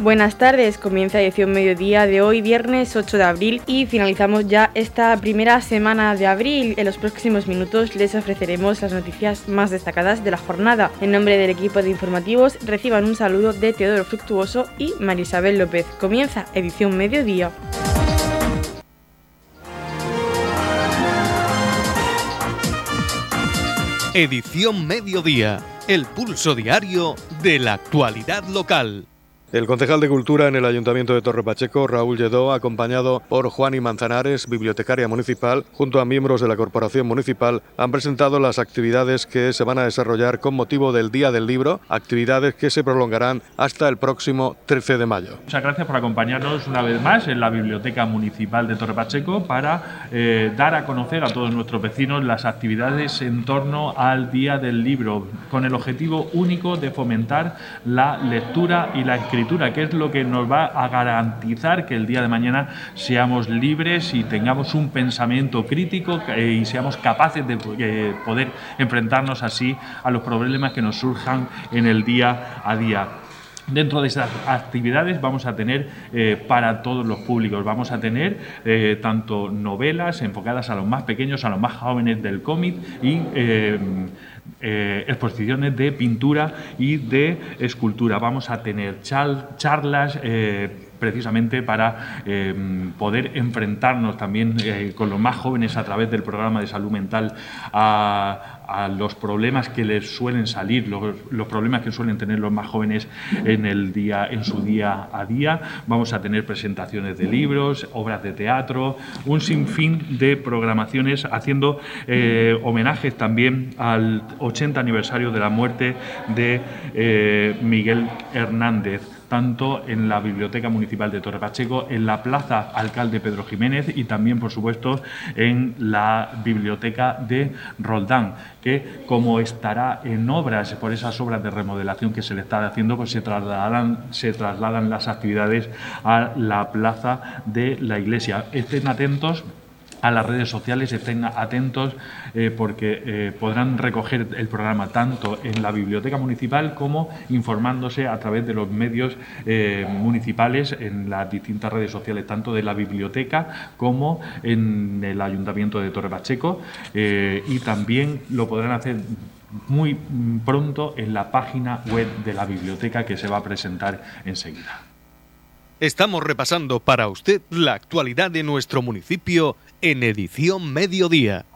Buenas tardes, comienza edición mediodía de hoy, viernes 8 de abril, y finalizamos ya esta primera semana de abril. En los próximos minutos les ofreceremos las noticias más destacadas de la jornada. En nombre del equipo de informativos, reciban un saludo de Teodoro Fructuoso y Marisabel López. Comienza edición mediodía. Edición mediodía, el pulso diario de la actualidad local. El concejal de Cultura en el Ayuntamiento de Torre Pacheco, Raúl Lledó, acompañado por Juan y Manzanares, bibliotecaria municipal, junto a miembros de la Corporación Municipal, han presentado las actividades que se van a desarrollar con motivo del Día del Libro, actividades que se prolongarán hasta el próximo 13 de mayo. Muchas gracias por acompañarnos una vez más en la Biblioteca Municipal de Torre Pacheco para eh, dar a conocer a todos nuestros vecinos las actividades en torno al Día del Libro, con el objetivo único de fomentar la lectura y la escritura que es lo que nos va a garantizar que el día de mañana seamos libres y tengamos un pensamiento crítico eh, y seamos capaces de eh, poder enfrentarnos así a los problemas que nos surjan en el día a día. Dentro de esas actividades vamos a tener eh, para todos los públicos, vamos a tener tanto novelas enfocadas a los más pequeños, a los más jóvenes del cómic y exposiciones de pintura y de escultura. Vamos a tener charlas. Eh, precisamente para eh, poder enfrentarnos también con los más jóvenes a través del programa de salud mental a los problemas que les suelen salir, los, problemas que suelen tener los más jóvenes en, el día, en su día a día. Vamos a tener presentaciones de libros, obras de teatro, un sinfín de programaciones haciendo eh, homenajes también al 80 aniversario de la muerte de eh, Miguel Hernández tanto en la Biblioteca Municipal de Torre Pacheco, en la Plaza Alcalde Pedro Jiménez y también, por supuesto, en la Biblioteca de Roldán, que como estará en obras por esas obras de remodelación que se le está haciendo, pues se trasladan, se trasladan las actividades a la Plaza de la Iglesia. Estén atentos a las redes sociales, estén atentos eh, porque eh, podrán recoger el programa tanto en la biblioteca municipal como informándose a través de los medios eh, municipales en las distintas redes sociales, tanto de la biblioteca como en el Ayuntamiento de Torre Pacheco y también lo podrán hacer muy pronto en la página web de la biblioteca que se va a presentar enseguida. Estamos repasando para usted la actualidad de nuestro municipio en edición mediodía.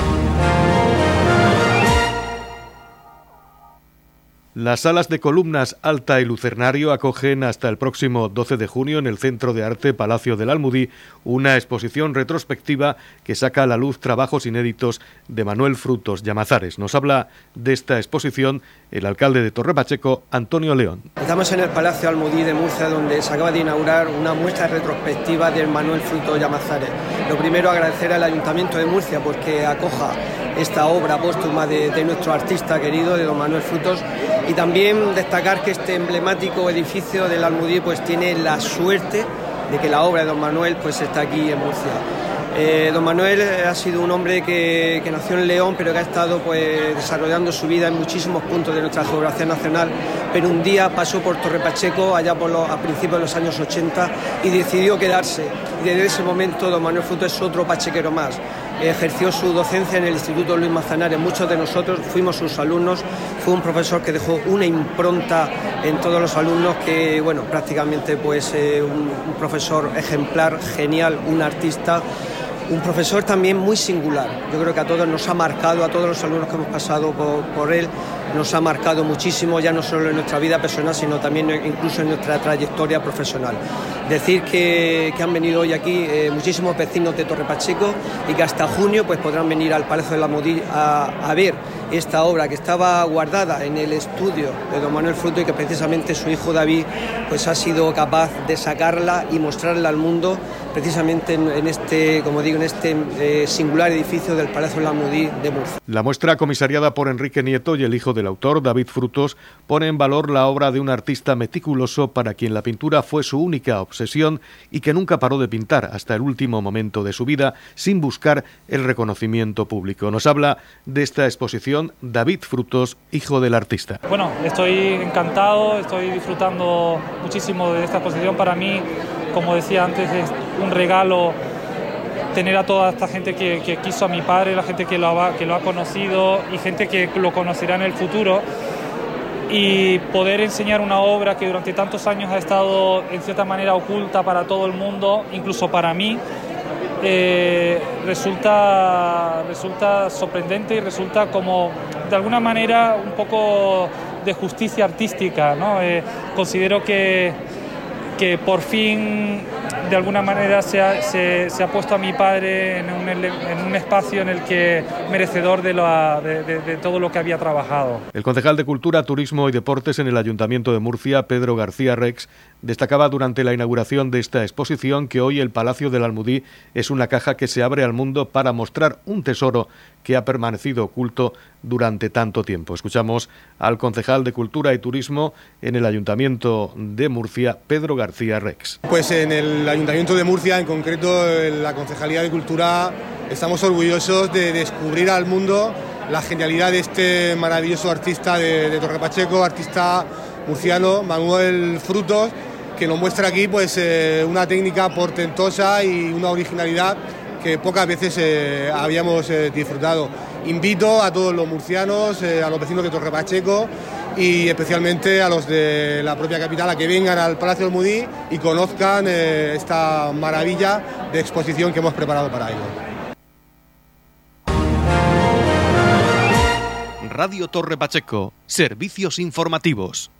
Las salas de columnas Alta y Lucernario acogen hasta el próximo 12 de junio en el Centro de Arte Palacio del Almudí una exposición retrospectiva que saca a la luz trabajos inéditos de Manuel Frutos Llamazares. Nos habla de esta exposición el alcalde de Torre Pacheco, Antonio León. Estamos en el Palacio Almudí de Murcia, donde se acaba de inaugurar una muestra retrospectiva del Manuel Frutos Llamazares. Lo primero, agradecer al Ayuntamiento de Murcia porque acoja esta obra póstuma de, nuestro artista querido, de don Manuel Frutos y también destacar que este emblemático edificio del Almudí pues tiene la suerte de que la obra de don Manuel pues está aquí en Murcia. Eh, don Manuel ha sido un hombre que, nació en León, pero que ha estado pues, desarrollando su vida en muchísimos puntos de nuestra geografía nacional, pero un día pasó por Torre Pacheco, allá por los, a principios de los años 80, y decidió quedarse. Y desde ese momento don Manuel Fruto es otro pachequero más ejerció su docencia en el Instituto Luis Mazanares. Muchos de nosotros fuimos sus alumnos. Fue un profesor que dejó una impronta en todos los alumnos que, bueno, prácticamente pues eh, un, profesor ejemplar, genial, un artista un profesor también muy singular. Yo creo que a todos nos ha marcado, a todos los alumnos que hemos pasado por, él, nos ha marcado muchísimo, ya no solo en nuestra vida personal, sino también incluso en nuestra trayectoria profesional. Decir que, han venido hoy aquí eh, muchísimos vecinos de Torre Pacheco y que hasta junio pues, podrán venir al Palacio de la Modí a, ver esta obra que estaba guardada en el estudio de don Manuel Fruto y que precisamente su hijo David pues, ha sido capaz de sacarla y mostrarla al mundo precisamente en, este, como digo, en este eh, singular edificio del Palacio Lamudí de Murcia. La muestra comisariada por Enrique Nieto y el hijo del autor, David Frutos, pone en valor la obra de un artista meticuloso para quien la pintura fue su única obsesión y que nunca paró de pintar hasta el último momento de su vida sin buscar el reconocimiento público. Nos habla de esta exposición David Frutos, hijo del artista. Bueno, estoy encantado, estoy disfrutando muchísimo de esta exposición. Para mí, como decía antes, es un regalo tener a toda esta gente que, quiso a mi padre, la gente que lo, ha, que lo ha conocido y gente que lo conocerá en el futuro y poder enseñar una obra que durante tantos años ha estado en cierta manera oculta para todo el mundo, incluso para mí, eh, resulta, resulta sorprendente y resulta como de alguna manera un poco de justicia artística. ¿no? Eh, considero que, que por fin de alguna manera se ha, se, ha, puesto a mi padre en un, en un, espacio en el que merecedor de, de, de, todo lo que había trabajado. El concejal de Cultura, Turismo y Deportes en el Ayuntamiento de Murcia, Pedro García Rex, destacaba durante la inauguración de esta exposición que hoy el Palacio del Almudí es una caja que se abre al mundo para mostrar un tesoro que ha permanecido oculto durante tanto tiempo. Escuchamos al concejal de Cultura y Turismo en el Ayuntamiento de Murcia, Pedro García Rex. Pues en el Ayuntamiento de Murcia, en concreto en la Concejalía de Cultura, estamos orgullosos de descubrir al mundo la genialidad de este maravilloso artista de, de Torre Pacheco, artista murciano, Manuel Frutos, que nos muestra aquí pues, eh, una técnica portentosa y una originalidad que pocas veces eh, habíamos eh, disfrutado. Invito a todos los murcianos, eh, a los vecinos de Torre Pacheco y especialmente a los de la propia capital a que vengan al Palacio del Mudí y conozcan esta maravilla de exposición que hemos preparado para ellos. Radio Torre Pacheco, servicios informativos.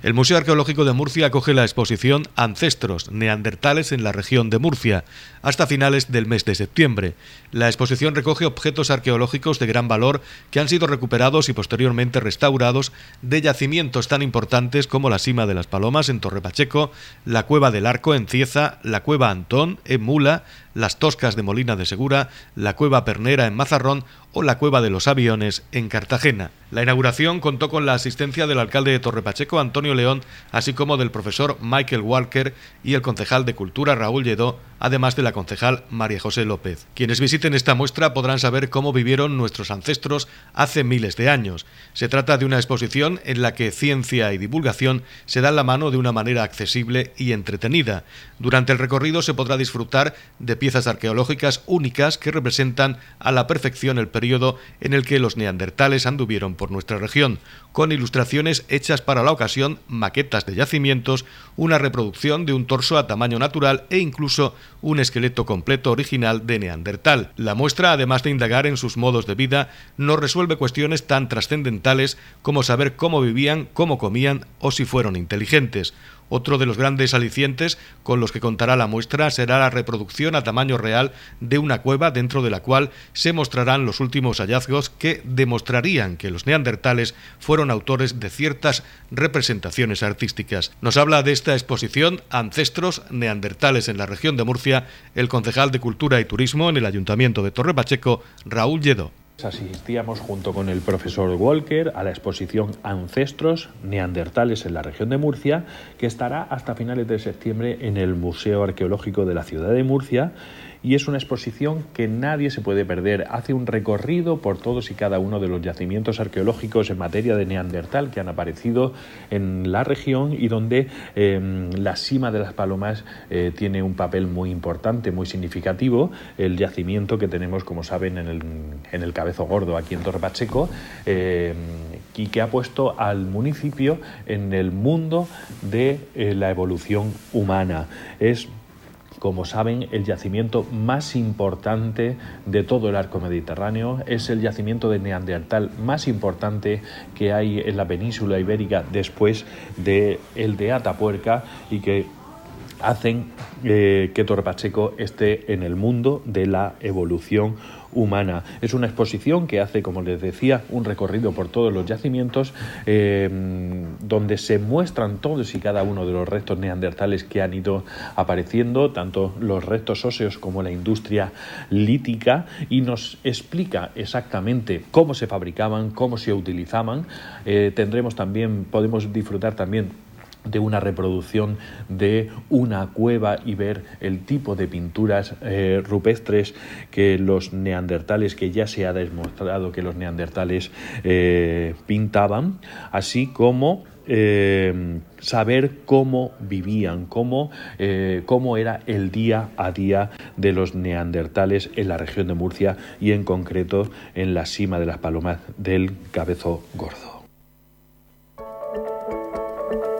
El Museo Arqueológico de Murcia acoge la exposición Ancestros neandertales en la región de Murcia hasta finales del mes de septiembre. La exposición recoge objetos arqueológicos de gran valor que han sido recuperados y posteriormente restaurados de yacimientos tan importantes como la Cima de las Palomas en Torre Pacheco, la Cueva del Arco en Cieza, la Cueva Antón en Mula, las Toscas de Molina de Segura, la Cueva Pernera en Mazarrón o la Cueva de los Aviones en Cartagena. La inauguración contó con la asistencia del alcalde de Torrepacheco, Antonio León, así como del profesor Michael Walker y el concejal de Cultura, Raúl Lledó, además de la concejal María José López. Quienes visiten esta muestra podrán saber cómo vivieron nuestros ancestros hace miles de años. Se trata de una exposición en la que ciencia y divulgación se dan la mano de una manera accesible y entretenida. Durante el recorrido se podrá disfrutar de piezas arqueológicas únicas que representan a la perfección el periodo en el que los neandertales anduvieron por nuestra región, con ilustraciones hechas para la ocasión, maquetas de yacimientos, una reproducción de un torso a tamaño natural e incluso un esqueleto completo original de Neandertal. La muestra, además de indagar en sus modos de vida, no resuelve cuestiones tan trascendentales como saber cómo vivían, cómo comían o si fueron inteligentes. Otro de los grandes alicientes con los que contará la muestra será la reproducción a tamaño real de una cueva dentro de la cual se mostrarán los últimos hallazgos que demostrarían que los neandertales fueron autores de ciertas representaciones artísticas. Nos habla de esta exposición Ancestros neandertales en la región de Murcia el concejal de Cultura y Turismo en el Ayuntamiento de Torre Pacheco, Raúl Lledó. Asistíamos junto con el profesor Walker a la exposición Ancestros Neandertales en la región de Murcia, que estará hasta finales de septiembre en el Museo Arqueológico de la ciudad de Murcia y es una exposición que nadie se puede perder. Hace un recorrido por todos y cada uno de los yacimientos arqueológicos en materia de Neandertal que han aparecido en la región y donde em, la cima de las palomas eh, tiene un papel muy importante, muy significativo. El yacimiento que tenemos, como saben, en el, en el Cabezo Gordo, aquí en Torre Pacheco, em, y que ha puesto al municipio en el mundo de eh, la evolución humana. Es como saben, el yacimiento más importante de todo el arco mediterráneo es el yacimiento de Neandertal más importante que hay en la península ibérica después de el de Atapuerca y que hacen eh, que Torre Pacheco esté en el mundo de la evolución humana. Es una exposición que hace, como les decía, un recorrido por todos los yacimientos eh, donde se muestran todos y cada uno de los restos neandertales que han ido apareciendo, tanto los restos óseos como la industria lítica, y nos explica exactamente cómo se fabricaban, cómo se utilizaban. Eh, tendremos también, podemos disfrutar también de una reproducción de una cueva y ver el tipo de pinturas eh, rupestres que los neandertales, que ya se ha demostrado que los neandertales eh, pintaban, así como eh, saber cómo vivían, cómo, cómo era el día a día de los neandertales en la región de Murcia y en concreto en la cima de las palomas del Cabezo Gordo.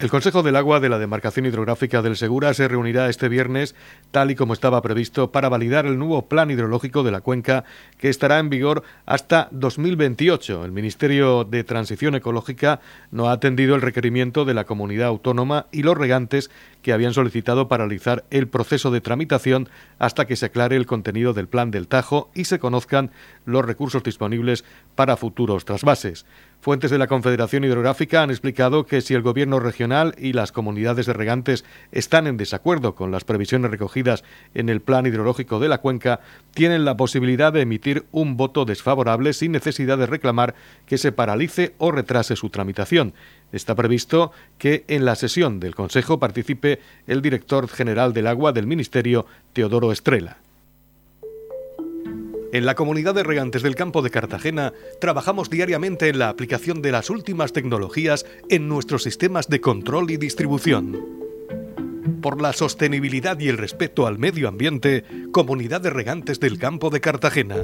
El Consejo del Agua de la Demarcación Hidrográfica del Segura se reunirá este viernes, tal y como estaba previsto, para validar el nuevo plan hidrológico de la cuenca que estará en vigor hasta 2028. El Ministerio de Transición Ecológica no ha atendido el requerimiento de la comunidad autónoma y los regantes que habían solicitado paralizar el proceso de tramitación hasta que se aclare el contenido del plan del Tajo y se conozcan los recursos disponibles para futuros trasvases. Fuentes de la Confederación Hidrográfica han explicado que si el Gobierno regional y las comunidades de regantes están en desacuerdo con las previsiones recogidas en el Plan Hidrológico de la cuenca, tienen la posibilidad de emitir un voto desfavorable sin necesidad de reclamar que se paralice o retrase su tramitación. Está previsto que en la sesión del Consejo participe el director general del agua del Ministerio, Teodoro Estrella. En la comunidad de regantes del campo de Cartagena trabajamos diariamente en la aplicación de las últimas tecnologías en nuestros sistemas de control y distribución. Por la sostenibilidad y el respeto al medio ambiente, Comunidad de Regantes del Campo de Cartagena.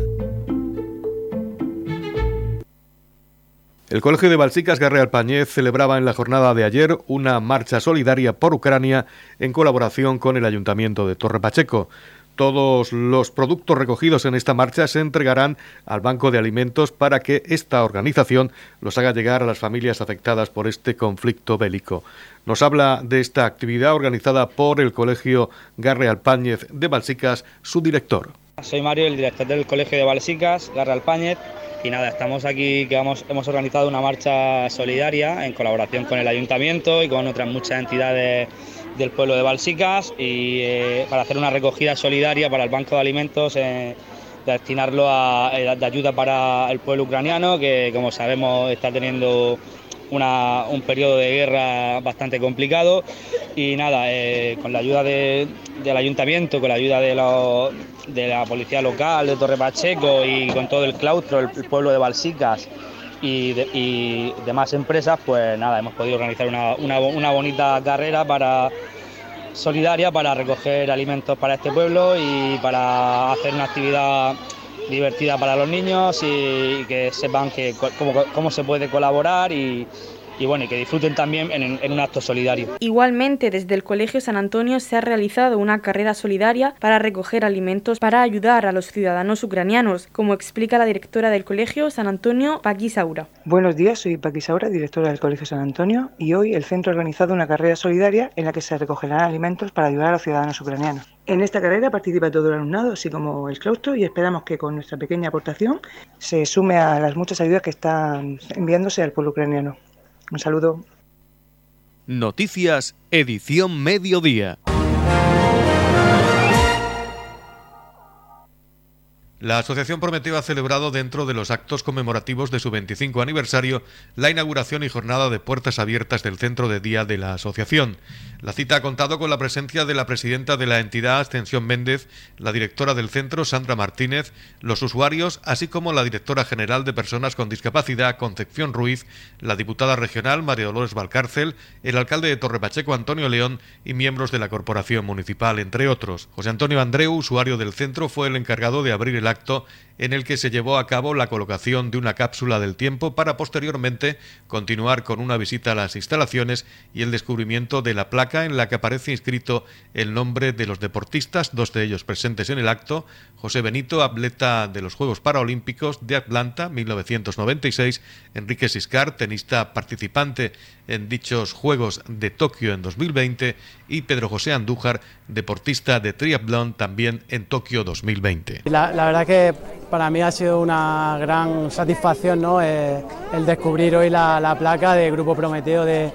El Colegio de Balsicas Garre Alpañez celebraba en la jornada de ayer una marcha solidaria por Ucrania en colaboración con el Ayuntamiento de Torre Pacheco. Todos los productos recogidos en esta marcha se entregarán al Banco de Alimentos para que esta organización los haga llegar a las familias afectadas por este conflicto bélico. Nos habla de esta actividad organizada por el Colegio Garre Alpáñez de Balsicas, su director. Soy Mario, el director del Colegio de Balsicas, Garre Alpáñez, y nada, estamos aquí que hemos organizado una marcha solidaria en colaboración con el ayuntamiento y con otras muchas entidades del pueblo de Balsicas y eh, para hacer una recogida solidaria para el Banco de Alimentos, eh, destinarlo a, eh, de ayuda para el pueblo ucraniano, que como sabemos está teniendo un periodo de guerra bastante complicado. Y nada, con la ayuda del ayuntamiento, con la ayuda de, de, la policía local de Torre Pacheco y con todo el claustro, el, pueblo de Balsicas y, demás empresas, pues nada, hemos podido organizar una, bonita carrera para solidaria para recoger alimentos para este pueblo y para hacer una actividad divertida para los niños y que sepan que, cómo se puede colaborar y, y bueno, y que disfruten también en, un acto solidario. Igualmente, desde el Colegio San Antonio se ha realizado una carrera solidaria para recoger alimentos para ayudar a los ciudadanos ucranianos, como explica la directora del Colegio San Antonio, Paqui Saura. Buenos días, soy Paqui Saura, directora del Colegio San Antonio, y hoy el centro ha organizado una carrera solidaria en la que se recogerán alimentos para ayudar a los ciudadanos ucranianos. En esta carrera participa todo el alumnado, así como el claustro, y esperamos que con nuestra pequeña aportación se sume a las muchas ayudas que están enviándose al pueblo ucraniano. Un saludo. Noticias, edición mediodía. La Asociación Prometeo ha celebrado dentro de los actos conmemorativos de su 25 aniversario la inauguración y jornada de puertas abiertas del centro de día de la asociación. La cita ha contado con la presencia de la presidenta de la entidad, Ascensión Méndez, la directora del centro, Sandra Martínez, los usuarios, así como la directora general de Personas con Discapacidad, Concepción Ruiz, la diputada regional, María Dolores Valcárcel, el alcalde de Torrepacheco, Antonio León, y miembros de la corporación municipal, entre otros. José Antonio Andreu, usuario del centro, fue el encargado de abrir el acto en el que se llevó a cabo la colocación de una cápsula del tiempo para posteriormente continuar con una visita a las instalaciones y el descubrimiento de la placa en la que aparece inscrito el nombre de los deportistas, dos de ellos presentes en el acto, José Benito, atleta de los Juegos Paralímpicos de Atlanta 1996, Enrique Siscar, tenista participante en dichos Juegos de Tokio en 2020 y Pedro José Andújar, deportista de triatlón también en Tokio 2020. La, verdad que para mí ha sido una gran satisfacción ¿no? Eh, el descubrir hoy la, placa de Grupo Prometeo de,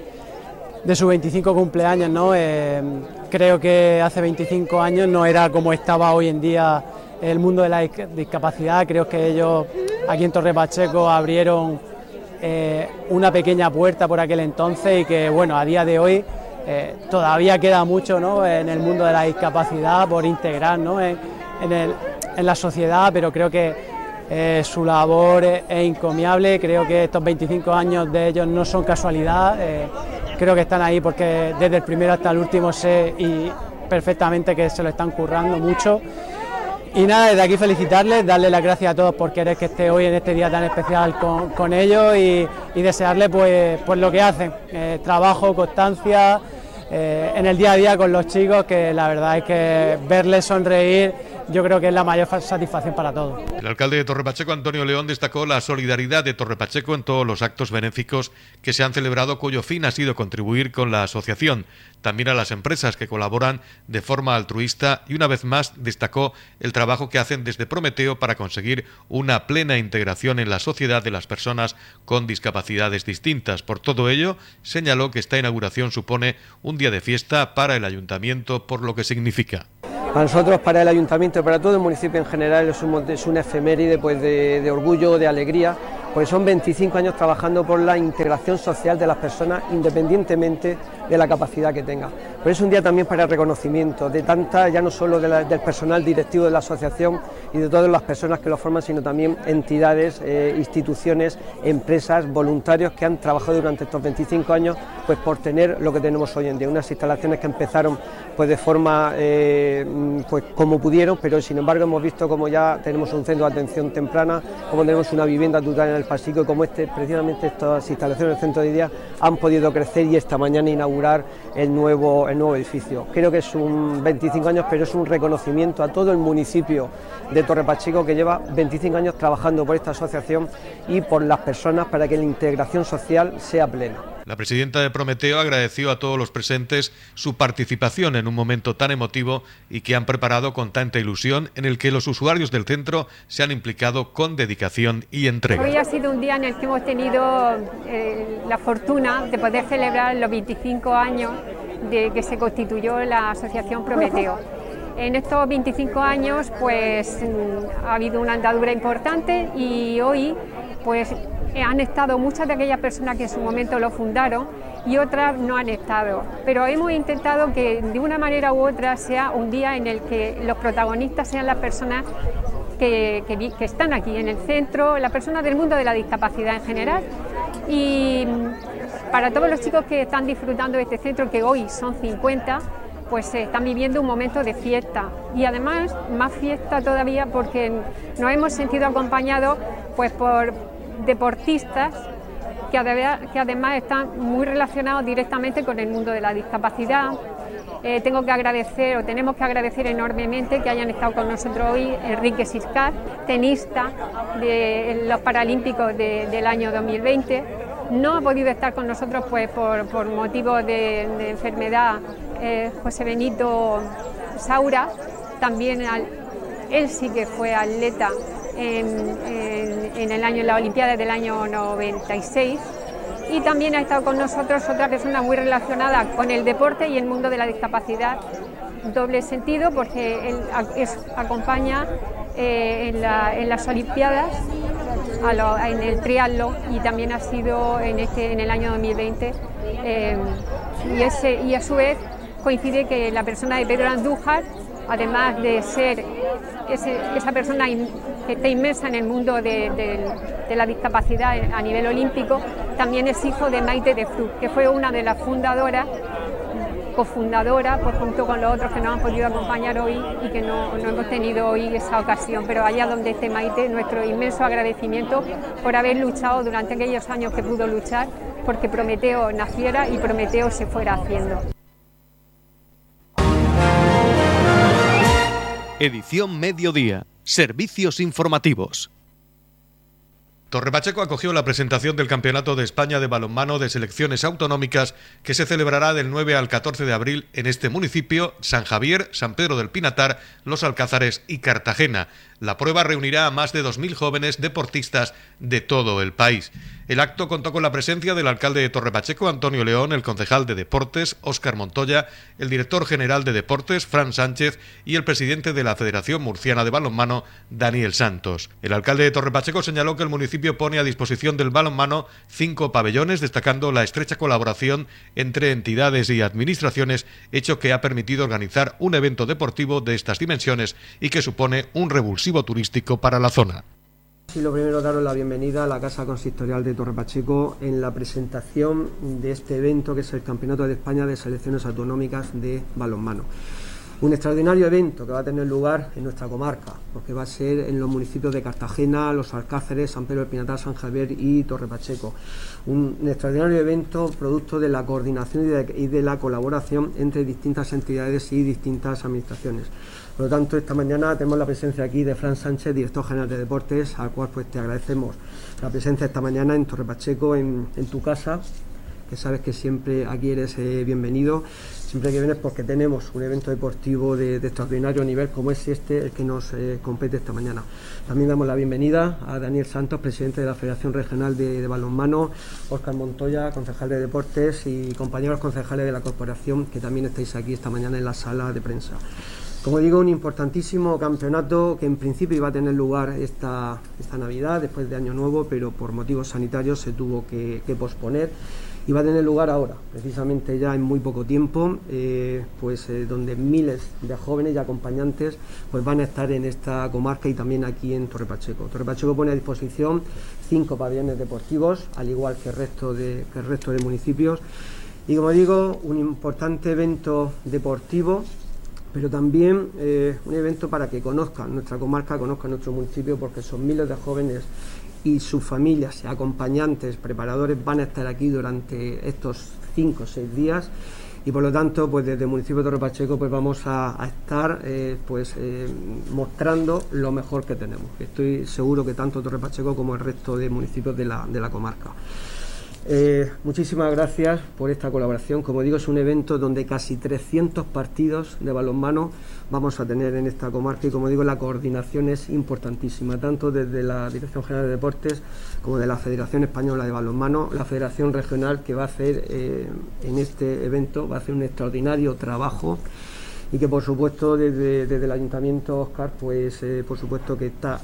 de su 25 cumpleaños. ¿no? Eh, creo que hace 25 años no era como estaba hoy en día el mundo de la discapacidad. Creo que ellos aquí en Torre Pacheco abrieron eh, una pequeña puerta por aquel entonces y que bueno, a día de hoy todavía queda mucho ¿no? en el mundo de la discapacidad por integrar ¿no? en, la sociedad, pero creo que eh, su labor es, encomiable, creo que estos 25 años de ellos no son casualidad, creo que están ahí porque desde el primero hasta el último sé y perfectamente que se lo están currando mucho. Y nada, desde aquí felicitarles, darle las gracias a todos por querer que esté hoy en este día tan especial con, ellos y, y desearles pues, pues lo que hacen, eh, trabajo, constancia, eh, en el día a día con los chicos, que la verdad es que verles sonreír yo creo que es la mayor satisfacción para todos. El alcalde de Torre Pacheco, Antonio León, destacó la solidaridad de Torre Pacheco en todos los actos benéficos que se han celebrado, cuyo fin ha sido contribuir con la asociación, también a las empresas que colaboran de forma altruista y una vez más destacó el trabajo que hacen desde Prometeo para conseguir una plena integración en la sociedad de las personas con discapacidades distintas. Por todo ello, señaló que esta inauguración supone un día de fiesta para el ayuntamiento por lo que significa. Para nosotros, para el ayuntamiento y para todo el municipio en general es, un, una efeméride pues, de, orgullo, de alegría, porque son 25 años trabajando por la integración social de las personas independientemente de la capacidad que tenga. Pero es un día también para el reconocimiento de tanta, ya no solo del personal directivo de la asociación y de todas las personas que lo forman, sino también entidades, eh, instituciones, empresas, voluntarios que han trabajado durante estos 25 años pues por tener lo que tenemos hoy en día, unas instalaciones que empezaron pues de forma eh, pues como pudieron, pero sin embargo hemos visto como ya tenemos un centro de atención temprana, como tenemos una vivienda tutorial en el Pasico, como este, precisamente estas instalaciones del centro de día han podido crecer y esta mañana inaugurar el nuevo, el nuevo edificio. Creo que es un 25 años, pero es un reconocimiento a todo el municipio de Torre Pacheco que lleva 25 años trabajando por esta asociación y por las personas para que la integración social sea plena. La presidenta de Prometeo agradeció a todos los presentes su participación en un momento tan emotivo y que han preparado con tanta ilusión en el que los usuarios del centro se han implicado con dedicación y entrega. Hoy ha sido un día en el que hemos tenido eh, la fortuna de poder celebrar los 25 años de que se constituyó la Asociación Prometeo. En estos 25 años pues mm, ha habido una andadura importante y hoy pues han estado muchas de aquellas personas que en su momento lo fundaron y otras no han estado. Pero hemos intentado que de una manera u otra sea un día en el que los protagonistas sean las personas que, que, están aquí en el centro, las personas del mundo de la discapacidad en general. Y para todos los chicos que están disfrutando de este centro, que hoy son 50, pues están viviendo un momento de fiesta y además más fiesta todavía porque nos hemos sentido acompañados pues por deportistas que, además están muy relacionados directamente con el mundo de la discapacidad. Eh, tengo que agradecer o tenemos que agradecer enormemente que hayan estado con nosotros hoy Enrique Siscar, tenista de los Paralímpicos del año 2020. No ha podido estar con nosotros pues, por, por motivos de, enfermedad eh, José Benito Saura, también él sí que fue atleta en, el año, en la Olimpiada del año 96 y también ha estado con nosotros otra persona muy relacionada con el deporte y el mundo de la discapacidad, doble sentido porque él acompaña eh, en, las Olimpiadas, en el triatlón y también ha sido en, este, en el año 2020. Eh, y, ese, y a su vez coincide que la persona de Pedro Andújar, además de ser esa persona que está inmersa en el mundo de, la discapacidad a nivel olímpico, también es hijo de Maite de Fru, que fue una de las fundadoras cofundadora, pues junto con los otros que nos han podido acompañar hoy y que no, no, hemos tenido hoy esa ocasión. Pero allá donde esté Maite, nuestro inmenso agradecimiento por haber luchado durante aquellos años que pudo luchar, porque Prometeo naciera y Prometeo se fuera haciendo. Edición Mediodía. Servicios informativos. Torre Pacheco acogió la presentación del Campeonato de España de Balonmano de Selecciones Autonómicas que se celebrará del 9 al 14 de abril en este municipio, San Javier, San Pedro del Pinatar, Los Alcázares y Cartagena. La prueba reunirá a más de 2.000 jóvenes deportistas de todo el país. El acto contó con la presencia del alcalde de Torrepacheco, Antonio León, el concejal de Deportes, Óscar Montoya, el director general de Deportes, Fran Sánchez, y el presidente de la Federación Murciana de Balonmano, Daniel Santos. El alcalde de Torrepacheco señaló que el municipio pone a disposición del balonmano cinco pabellones, destacando la estrecha colaboración entre entidades y administraciones, hecho que ha permitido organizar un evento deportivo de estas dimensiones y que supone un revulsivo turístico para la zona. Sí, lo primero daros la bienvenida a la Casa Consistorial de Torre Pacheco en la presentación de este evento que es el Campeonato de España de Selecciones Autonómicas de Balonmano. Un extraordinario evento que va a tener lugar en nuestra comarca, porque va a ser en los municipios de Cartagena, Los Alcáceres, San Pedro del Pinatar, San Javier y Torre Pacheco. Un, extraordinario evento producto de la coordinación y de la colaboración entre distintas entidades y distintas administraciones. Por lo tanto, esta mañana tenemos la presencia aquí de Fran Sánchez, director general de Deportes, al cual pues te agradecemos la presencia esta mañana en Torre Pacheco, en, tu casa, que sabes que siempre aquí eres eh, bienvenido. Siempre que vienes porque tenemos un evento deportivo de, extraordinario nivel como es este, el que nos eh, compete esta mañana. También damos la bienvenida a Daniel Santos, presidente de la Federación Regional de, de Balonmano, Óscar Montoya, concejal de Deportes y compañeros concejales de la corporación que también estáis aquí esta mañana en la sala de prensa. Como digo, un importantísimo campeonato que en principio iba a tener lugar esta, esta Navidad, después de Año Nuevo, pero por motivos sanitarios se tuvo que, posponer y va a tener lugar ahora, precisamente ya en muy poco tiempo, eh, pues eh, donde miles de jóvenes y acompañantes pues van a estar en esta comarca y también aquí en Torre Pacheco. Torre Pacheco pone a disposición cinco pabellones deportivos, al igual que el resto de, que el resto de municipios. Y como digo, un importante evento deportivo pero también eh, un evento para que conozcan nuestra comarca, conozcan nuestro municipio, porque son miles de jóvenes y sus familias, acompañantes, preparadores, van a estar aquí durante estos cinco o seis días. Y por lo tanto pues desde el municipio de Torre Pacheco pues vamos a, estar eh, pues eh, mostrando lo mejor que tenemos. Estoy seguro que tanto Torre Pacheco como el resto de municipios de la, de la comarca eh, muchísimas gracias por esta colaboración. Como digo, es un evento donde casi 300 partidos de balonmano vamos a tener en esta comarca y como digo, la coordinación es importantísima, tanto desde la Dirección General de Deportes como de la Federación Española de Balonmano, la Federación Regional que va a hacer eh, en este evento, va a hacer un extraordinario trabajo y que por supuesto desde, el Ayuntamiento Oscar pues eh, por supuesto que está,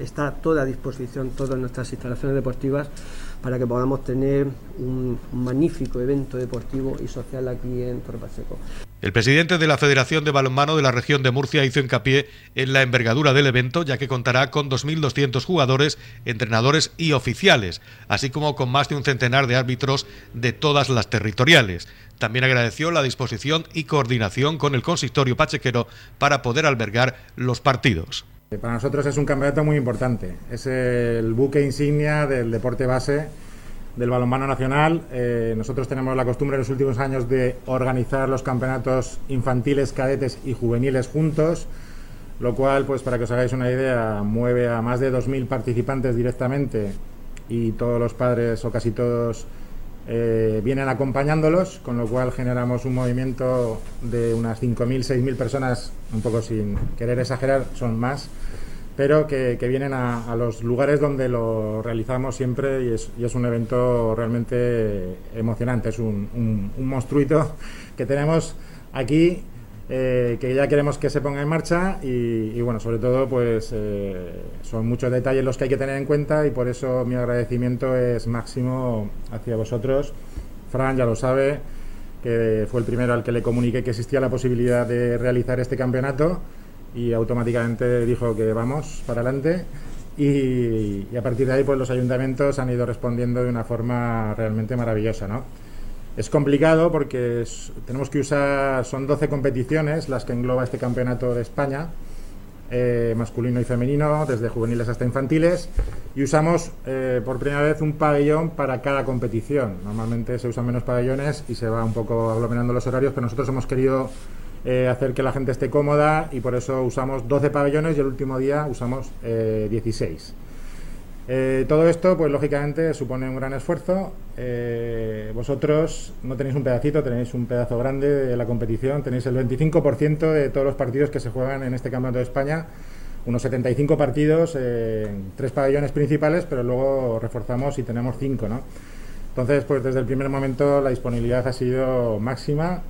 está toda a disposición todas nuestras instalaciones deportivas para que podamos tener un magnífico evento deportivo y social aquí en Torre Pacheco. El presidente de la Federación de Balonmano de la región de Murcia hizo hincapié en la envergadura del evento, ya que contará con 2.200 jugadores, entrenadores y oficiales, así como con más de un centenar de árbitros de todas las territoriales. También agradeció la disposición y coordinación con el consistorio pachequero para poder albergar los partidos. Para nosotros es un campeonato muy importante. Es el buque insignia del deporte base del balonmano nacional. Eh, nosotros tenemos la costumbre en los últimos años de organizar los campeonatos infantiles, cadetes y juveniles juntos, lo cual, pues para que os hagáis una idea, mueve a más de 2.000 participantes directamente y todos los padres o casi todos eh, vienen acompañándolos, con lo cual generamos un movimiento de unas 5.000, 6.000 personas, un poco sin querer exagerar, son más, pero que, vienen a, los lugares donde lo realizamos siempre y es, un evento realmente emocionante, es un, un, monstruito que tenemos aquí eh, que ya queremos que se ponga en marcha y, bueno, sobre todo pues eh, son muchos detalles los que hay que tener en cuenta y por eso mi agradecimiento es máximo hacia vosotros. Fran ya lo sabe, que fue el primero al que le comuniqué que existía la posibilidad de realizar este campeonato y automáticamente dijo que vamos para adelante y, y a partir de ahí pues los ayuntamientos han ido respondiendo de una forma realmente maravillosa, ¿no? Es complicado porque tenemos que usar, son 12 competiciones las que engloba este campeonato de España, eh, masculino y femenino, desde juveniles hasta infantiles, y usamos eh, por primera vez un pabellón para cada competición. Normalmente se usan menos pabellones y se va un poco aglomerando los horarios, pero nosotros hemos querido eh, hacer que la gente esté cómoda y por eso usamos 12 pabellones y el último día usamos 16. Eh, todo esto, pues lógicamente, supone un gran esfuerzo. Eh, vosotros no tenéis un pedacito, tenéis un pedazo grande de la competición, tenéis el 25% de todos los partidos que se juegan en este Campeonato de España, unos 75 partidos, en tres pabellones principales, pero luego reforzamos y tenemos cinco, ¿no? Entonces, pues desde el primer momento la disponibilidad ha sido máxima,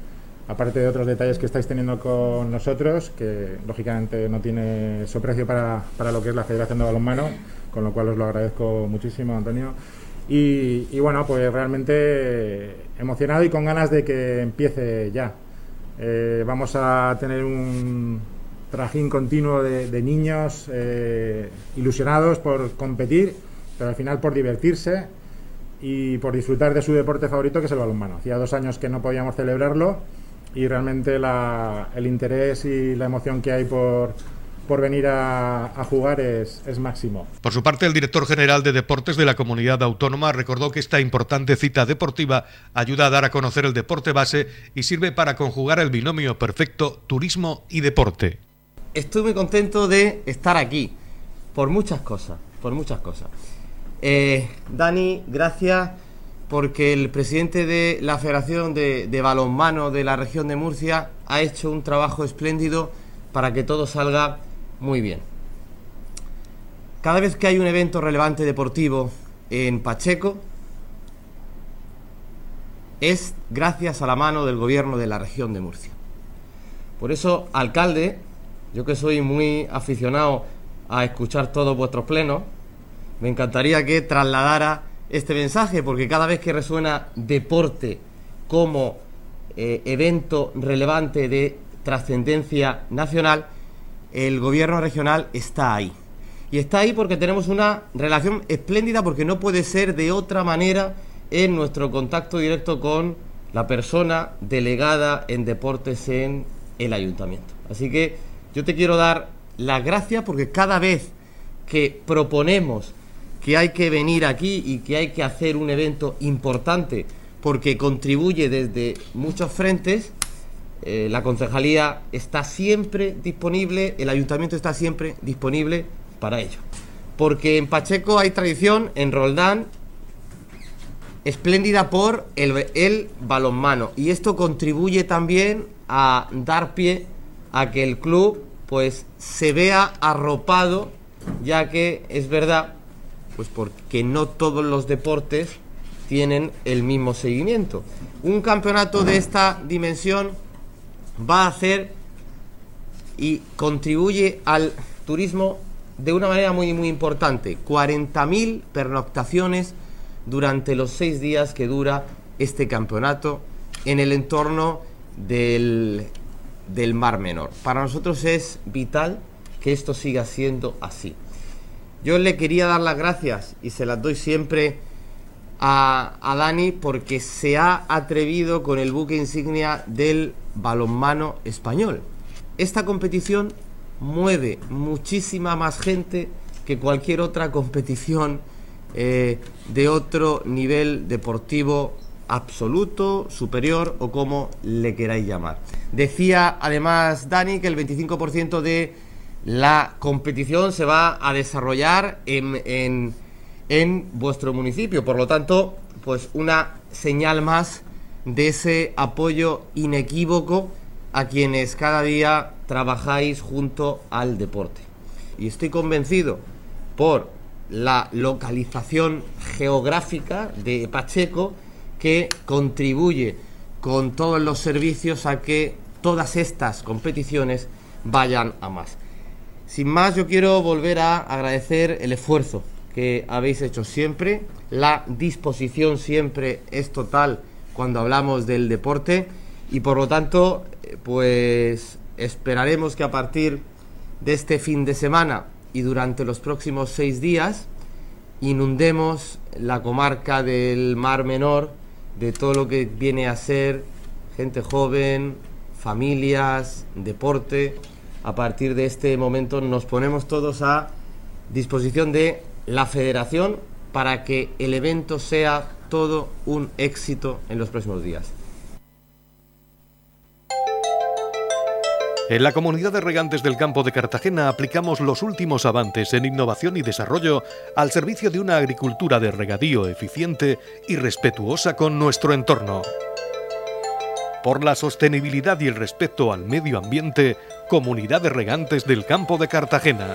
aparte de otros detalles que estáis teniendo con nosotros, que lógicamente no tiene su precio para, para lo que es la Federación de Balonmano con lo cual os lo agradezco muchísimo, Antonio. Y, bueno, pues realmente emocionado y con ganas de que empiece ya. Eh, vamos a tener un trajín continuo de, niños eh, ilusionados por competir, pero al final por divertirse y por disfrutar de su deporte favorito, que es el balonmano. Hacía dos años que no podíamos celebrarlo y realmente el interés y la emoción que hay por, por venir a, jugar es, máximo. Por su parte, el director general de Deportes de la Comunidad Autónoma recordó que esta importante cita deportiva ayuda a dar a conocer el deporte base y sirve para conjugar el binomio perfecto turismo y deporte. Estoy muy contento de estar aquí, por muchas cosas, por muchas cosas. Eh, Dani, gracias porque el presidente de la Federación de, de Balonmano de la región de Murcia ha hecho un trabajo espléndido para que todo salga muy bien. Cada vez que hay un evento relevante deportivo en Pacheco, es gracias a la mano del gobierno de la región de Murcia. Por eso, alcalde, yo que soy muy aficionado a escuchar todos vuestros plenos, me encantaría que trasladara este mensaje, porque cada vez que resuena deporte como eh, evento relevante de trascendencia nacional, el gobierno regional está ahí. Y está ahí porque tenemos una relación espléndida, porque no puede ser de otra manera en nuestro contacto directo con la persona delegada en deportes en el ayuntamiento. Así que yo te quiero dar las gracias porque cada vez que proponemos que hay que venir aquí y que hay que hacer un evento importante porque contribuye desde muchos frentes, eh, la concejalía está siempre disponible, el ayuntamiento está siempre disponible para ello. Porque en Pacheco hay tradición, en Roldán, espléndida por el, el balonmano. Y esto contribuye también a dar pie a que el club pues se vea arropado, ya que es verdad, pues porque no todos los deportes tienen el mismo seguimiento. Un campeonato de esta dimensión va a hacer y contribuye al turismo de una manera muy, muy importante. 40.000 pernoctaciones durante los seis días que dura este campeonato en el entorno del, del Mar Menor. Para nosotros es vital que esto siga siendo así. Yo le quería dar las gracias y se las doy siempre a, Dani porque se ha atrevido con el buque insignia del balonmano español. Esta competición mueve muchísima más gente que cualquier otra competición eh, de otro nivel deportivo absoluto, superior o como le queráis llamar. Decía además Dani que el 25% de la competición se va a desarrollar en, en vuestro municipio, por lo tanto, pues una señal más de ese apoyo inequívoco a quienes cada día trabajáis junto al deporte. Y estoy convencido por la localización geográfica de Pacheco que contribuye con todos los servicios a que todas estas competiciones vayan a más. Sin más, yo quiero volver a agradecer el esfuerzo que habéis hecho siempre, la disposición siempre es total cuando hablamos del deporte y por lo tanto, pues esperaremos que a partir de este fin de semana y durante los próximos seis días inundemos la comarca del Mar Menor de todo lo que viene a ser gente joven, familias, deporte. A partir de este momento nos ponemos todos a disposición de la federación para que el evento sea todo un éxito en los próximos días. En la comunidad de regantes del campo de Cartagena aplicamos los últimos avances en innovación y desarrollo al servicio de una agricultura de regadío eficiente y respetuosa con nuestro entorno. Por la sostenibilidad y el respeto al medio ambiente, Comunidad de Regantes del Campo de Cartagena.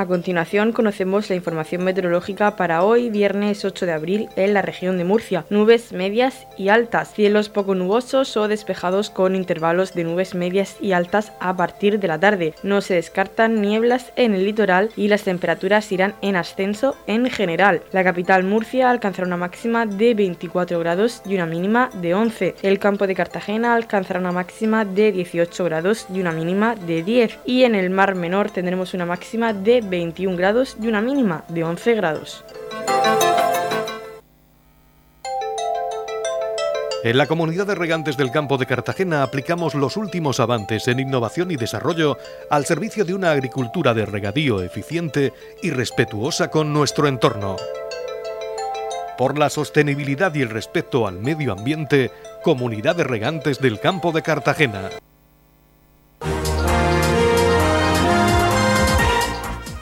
A continuación conocemos la información meteorológica para hoy, viernes 8 de abril, en la región de Murcia. Nubes medias y altas, cielos poco nubosos o despejados con intervalos de nubes medias y altas a partir de la tarde. No se descartan nieblas en el litoral y las temperaturas irán en ascenso en general. La capital Murcia alcanzará una máxima de 24 grados y una mínima de 11. El campo de Cartagena alcanzará una máxima de 18 grados y una mínima de 10. Y en el Mar Menor tendremos una máxima de 21 grados y una mínima de 11 grados. En la comunidad de regantes del campo de Cartagena aplicamos los últimos avances en innovación y desarrollo al servicio de una agricultura de regadío eficiente y respetuosa con nuestro entorno. Por la sostenibilidad y el respeto al medio ambiente, Comunidad de Regantes del Campo de Cartagena.